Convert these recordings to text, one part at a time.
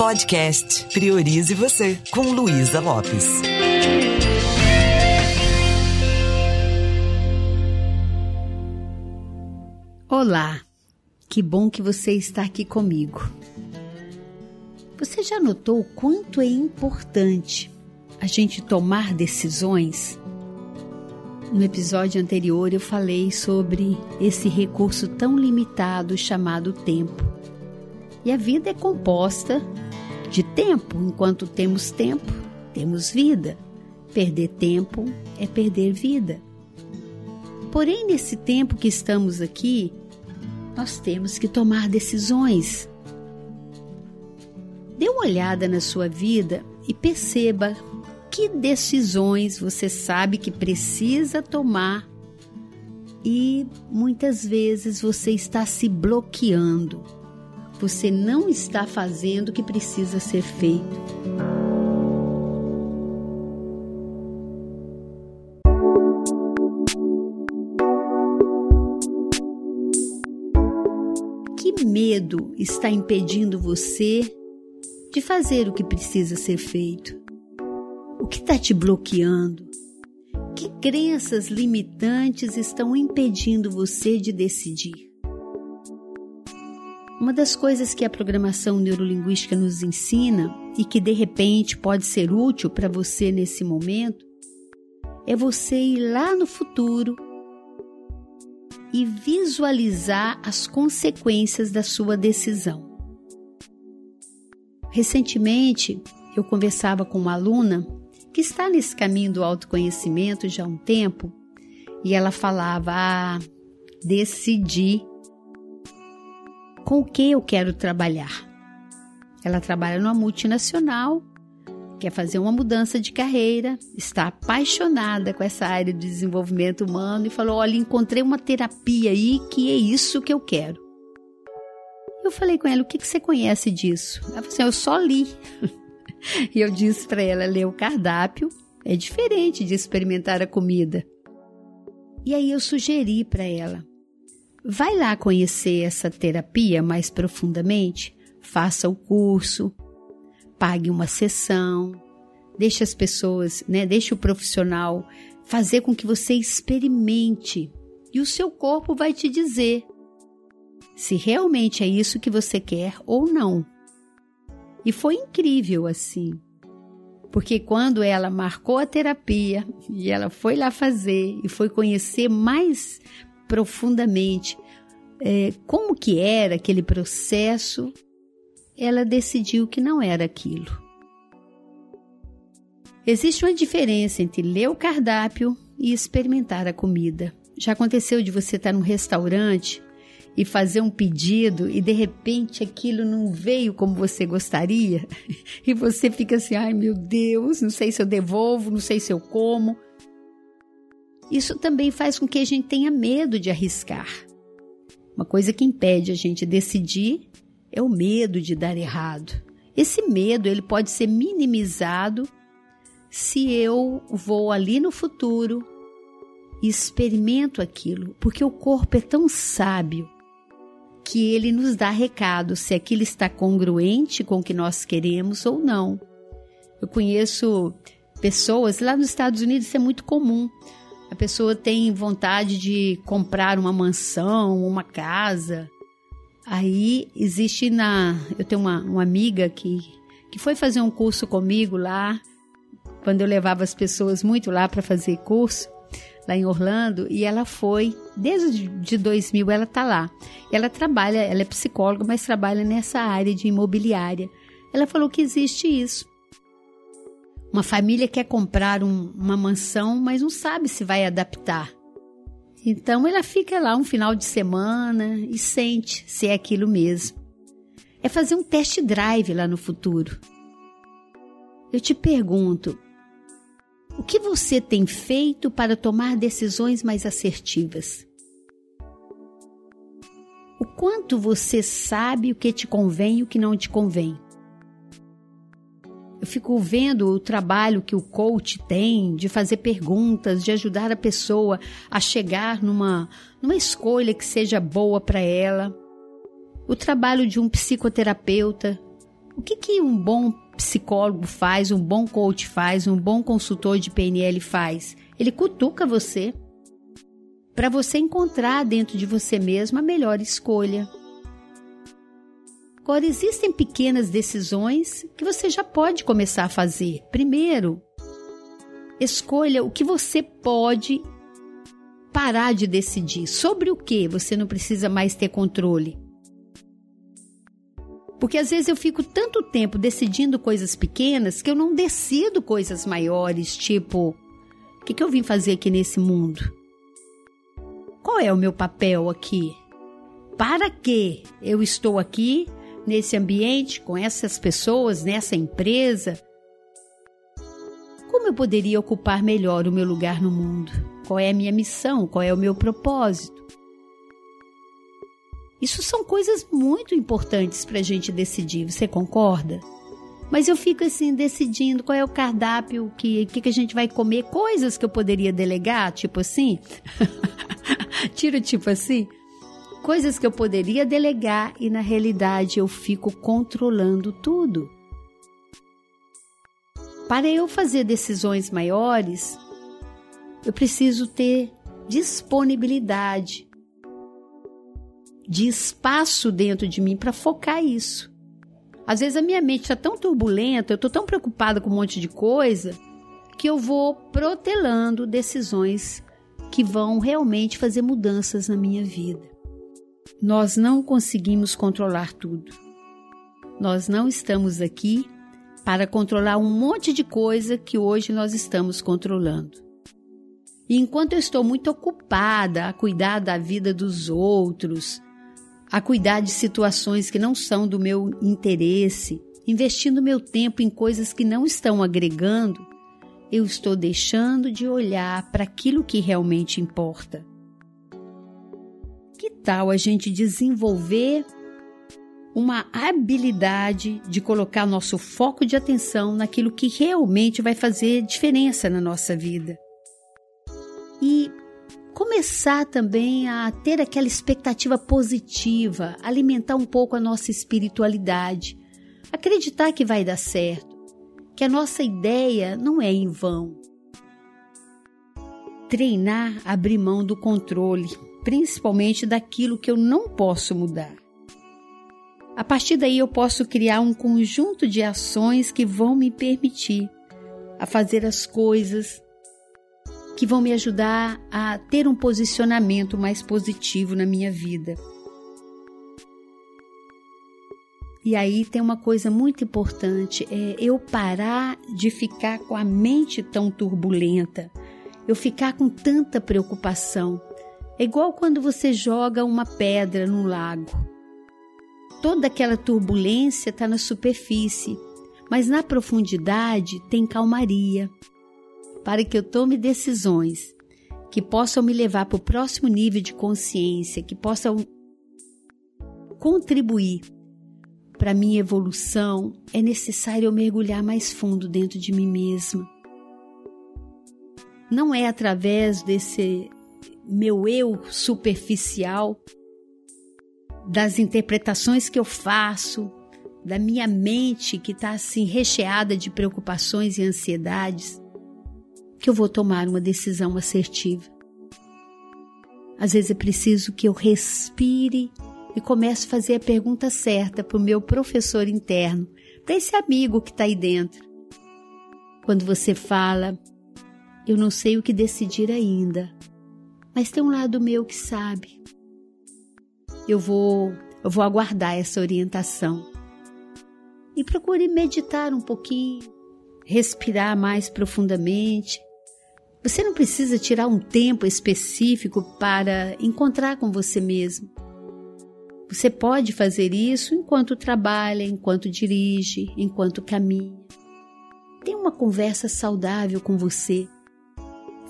Podcast Priorize Você, com Luísa Lopes. Olá, que bom que você está aqui comigo. Você já notou o quanto é importante a gente tomar decisões? No episódio anterior eu falei sobre esse recurso tão limitado chamado tempo. E a vida é composta de tempo. Enquanto temos tempo, temos vida. Perder tempo é perder vida. Porém, nesse tempo que estamos aqui, nós temos que tomar decisões. Dê uma olhada na sua vida e perceba que decisões você sabe que precisa tomar e muitas vezes você está se bloqueando. Você não está fazendo o que precisa ser feito. Que medo está impedindo você de fazer o que precisa ser feito? O que está te bloqueando? Que crenças limitantes estão impedindo você de decidir? Uma das coisas que a programação neurolinguística nos ensina e que de repente pode ser útil para você nesse momento é você ir lá no futuro e visualizar as consequências da sua decisão. Recentemente, eu conversava com uma aluna que está nesse caminho do autoconhecimento já há um tempo, e ela falava: Ah, decidi com o que eu quero trabalhar. Ela trabalha numa multinacional, quer fazer uma mudança de carreira, está apaixonada com essa área de desenvolvimento humano e falou: Olha, encontrei uma terapia aí que é isso que eu quero. Eu falei com ela: O que, você conhece disso? Ela falou assim: Eu só li. E eu disse para ela ler o cardápio é diferente de experimentar a comida. E aí eu sugeri para ela: vai lá conhecer essa terapia mais profundamente, faça o curso, pague uma sessão, deixe as pessoas, né, deixe o profissional fazer com que você experimente e o seu corpo vai te dizer se realmente é isso que você quer ou não. E foi incrível assim. Porque quando ela marcou a terapia e ela foi lá fazer e foi conhecer mais profundamente é, como que era aquele processo, ela decidiu que não era aquilo. Existe uma diferença entre ler o cardápio e experimentar a comida. Já aconteceu de você estar num restaurante e fazer um pedido e de repente aquilo não veio como você gostaria e você fica assim, ai meu Deus, não sei se eu devolvo, não sei se eu como. Isso também faz com que a gente tenha medo de arriscar. Uma coisa que impede a gente decidir é o medo de dar errado. Esse medo ele pode ser minimizado se eu vou ali no futuro e experimento aquilo, porque o corpo é tão sábio que ele nos dá recado se aquilo está congruente com o que nós queremos ou não. Eu conheço pessoas, lá nos Estados Unidos isso é muito comum. A pessoa tem vontade de comprar uma mansão, uma casa. Aí existe na. Eu tenho uma, uma amiga que, que foi fazer um curso comigo lá, quando eu levava as pessoas muito lá para fazer curso lá em Orlando e ela foi desde de 2000 ela tá lá. Ela trabalha, ela é psicóloga, mas trabalha nessa área de imobiliária. Ela falou que existe isso. Uma família quer comprar um, uma mansão, mas não sabe se vai adaptar. Então ela fica lá um final de semana e sente se é aquilo mesmo. É fazer um test drive lá no futuro. Eu te pergunto, o que você tem feito para tomar decisões mais assertivas? O quanto você sabe o que te convém e o que não te convém? Fico vendo o trabalho que o coach tem de fazer perguntas, de ajudar a pessoa a chegar numa, numa escolha que seja boa para ela. O trabalho de um psicoterapeuta O que, que um bom psicólogo faz, um bom coach faz, um bom consultor de PNL faz? Ele cutuca você para você encontrar dentro de você mesmo a melhor escolha. Agora, existem pequenas decisões que você já pode começar a fazer. Primeiro, escolha o que você pode parar de decidir. Sobre o que você não precisa mais ter controle. Porque às vezes eu fico tanto tempo decidindo coisas pequenas que eu não decido coisas maiores, tipo, o que, que eu vim fazer aqui nesse mundo? Qual é o meu papel aqui? Para que eu estou aqui nesse ambiente, com essas pessoas, nessa empresa? Como eu poderia ocupar melhor o meu lugar no mundo? Qual é a minha missão? Qual é o meu propósito? Isso são coisas muito importantes para a gente decidir, você concorda? Mas eu fico assim decidindo qual é o cardápio que, que, que a gente vai comer, coisas que eu poderia delegar, tipo assim. Tiro tipo assim. Coisas que eu poderia delegar e na realidade eu fico controlando tudo. Para eu fazer decisões maiores, eu preciso ter disponibilidade, de espaço dentro de mim para focar isso. Às vezes a minha mente está tão turbulenta, eu estou tão preocupada com um monte de coisa, que eu vou protelando decisões que vão realmente fazer mudanças na minha vida. Nós não conseguimos controlar tudo. Nós não estamos aqui para controlar um monte de coisa que hoje nós estamos controlando. E enquanto eu estou muito ocupada a cuidar da vida dos outros, a cuidar de situações que não são do meu interesse, investindo meu tempo em coisas que não estão agregando, eu estou deixando de olhar para aquilo que realmente importa. Que tal a gente desenvolver uma habilidade de colocar nosso foco de atenção naquilo que realmente vai fazer diferença na nossa vida? E começar também a ter aquela expectativa positiva, alimentar um pouco a nossa espiritualidade, acreditar que vai dar certo, que a nossa ideia não é em vão. Treinar abrir mão do controle, principalmente daquilo que eu não posso mudar. A partir daí eu posso criar um conjunto de ações que vão me permitir a fazer as coisas que vão me ajudar a ter um posicionamento mais positivo na minha vida. E aí tem uma coisa muito importante, é eu parar de ficar com a mente tão turbulenta, eu ficar com tanta preocupação. É igual quando você joga uma pedra no lago. Toda aquela turbulência está na superfície, mas na profundidade tem calmaria para que eu tome decisões que possam me levar para o próximo nível de consciência, que possam contribuir para minha evolução, é necessário eu mergulhar mais fundo dentro de mim mesma. Não é através desse meu eu superficial, das interpretações que eu faço, da minha mente que está assim recheada de preocupações e ansiedades, que eu vou tomar uma decisão assertiva. Às vezes é preciso que eu respire e comece a fazer a pergunta certa para o meu professor interno, para esse amigo que está aí dentro. Quando você fala, eu não sei o que decidir ainda, mas tem um lado meu que sabe. Eu vou, eu vou aguardar essa orientação. E procure meditar um pouquinho, respirar mais profundamente, você não precisa tirar um tempo específico para encontrar com você mesmo. Você pode fazer isso enquanto trabalha, enquanto dirige, enquanto caminha. Tenha uma conversa saudável com você,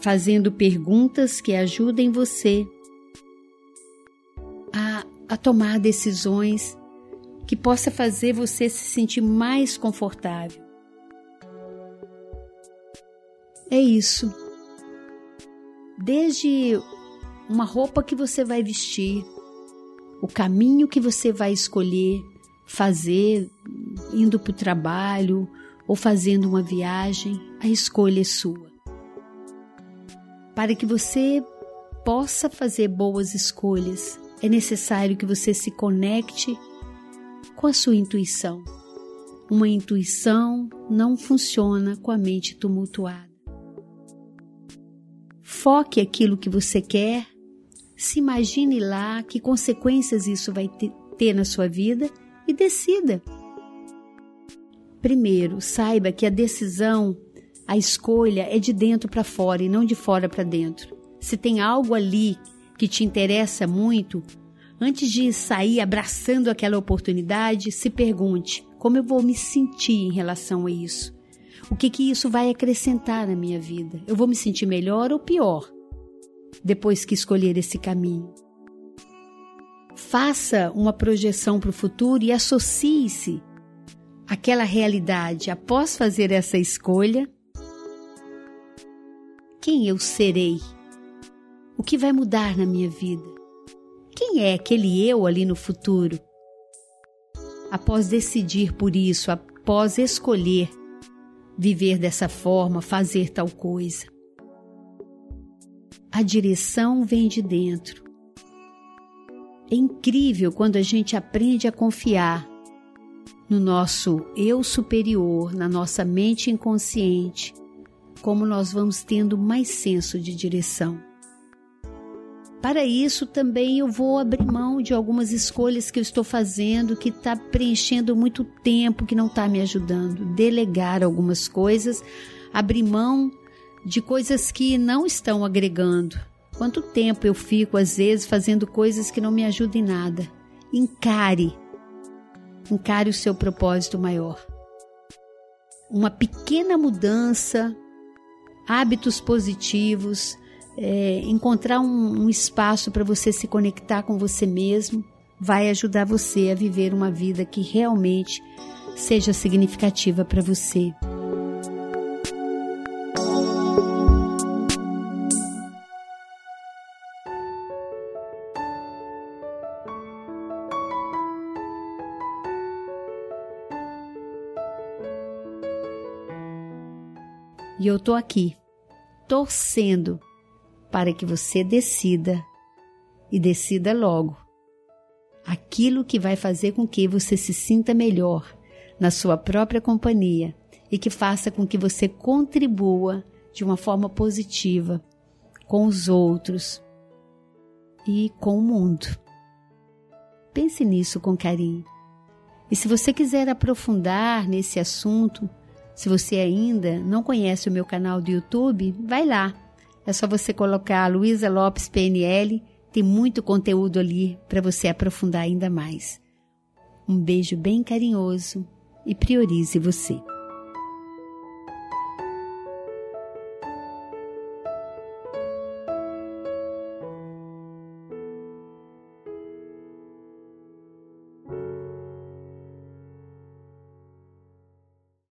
fazendo perguntas que ajudem você a, a tomar decisões que possa fazer você se sentir mais confortável. É isso desde uma roupa que você vai vestir, o caminho que você vai escolher, fazer indo para o trabalho ou fazendo uma viagem, a escolha é sua. Para que você possa fazer boas escolhas, é necessário que você se conecte com a sua intuição. Uma intuição não funciona com a mente tumultuada. Foque aquilo que você quer, se imagine lá que consequências isso vai ter na sua vida e decida. Primeiro, saiba que a decisão, a escolha é de dentro para fora e não de fora para dentro. Se tem algo ali que te interessa muito, antes de sair abraçando aquela oportunidade, se pergunte: como eu vou me sentir em relação a isso? O que que isso vai acrescentar na minha vida? Eu vou me sentir melhor ou pior depois que escolher esse caminho? Faça uma projeção para o futuro e associe-se àquela realidade após fazer essa escolha. Quem eu serei? O que vai mudar na minha vida? Quem é aquele eu ali no futuro? Após decidir por isso, após escolher viver dessa forma, fazer tal coisa. A direção vem de dentro. É incrível quando a gente aprende a confiar no nosso eu superior, na nossa mente inconsciente, como nós vamos tendo mais senso de direção. Para isso, também eu vou abrir mão de algumas escolhas que eu estou fazendo, que está preenchendo muito tempo, que não está me ajudando. Delegar algumas coisas, abrir mão de coisas que não estão agregando. Quanto tempo eu fico, às vezes, fazendo coisas que não me ajudam em nada? Encare. Encare o seu propósito maior. Uma pequena mudança, hábitos positivos, é, encontrar um, um espaço para você se conectar com você mesmo, vai ajudar você a viver uma vida que realmente seja significativa para você. E eu tô aqui, torcendo para que você decida e decida logo aquilo que vai fazer com que você se sinta melhor na sua própria companhia e que faça com que você contribua de uma forma positiva com os outros e com o mundo. Pense nisso com carinho. E se você quiser aprofundar nesse assunto, se você ainda não conhece o meu canal do YouTube, vai lá é só você colocar Luísa Lopes PNL, tem muito conteúdo ali para você aprofundar ainda mais. Um beijo bem carinhoso e priorize você.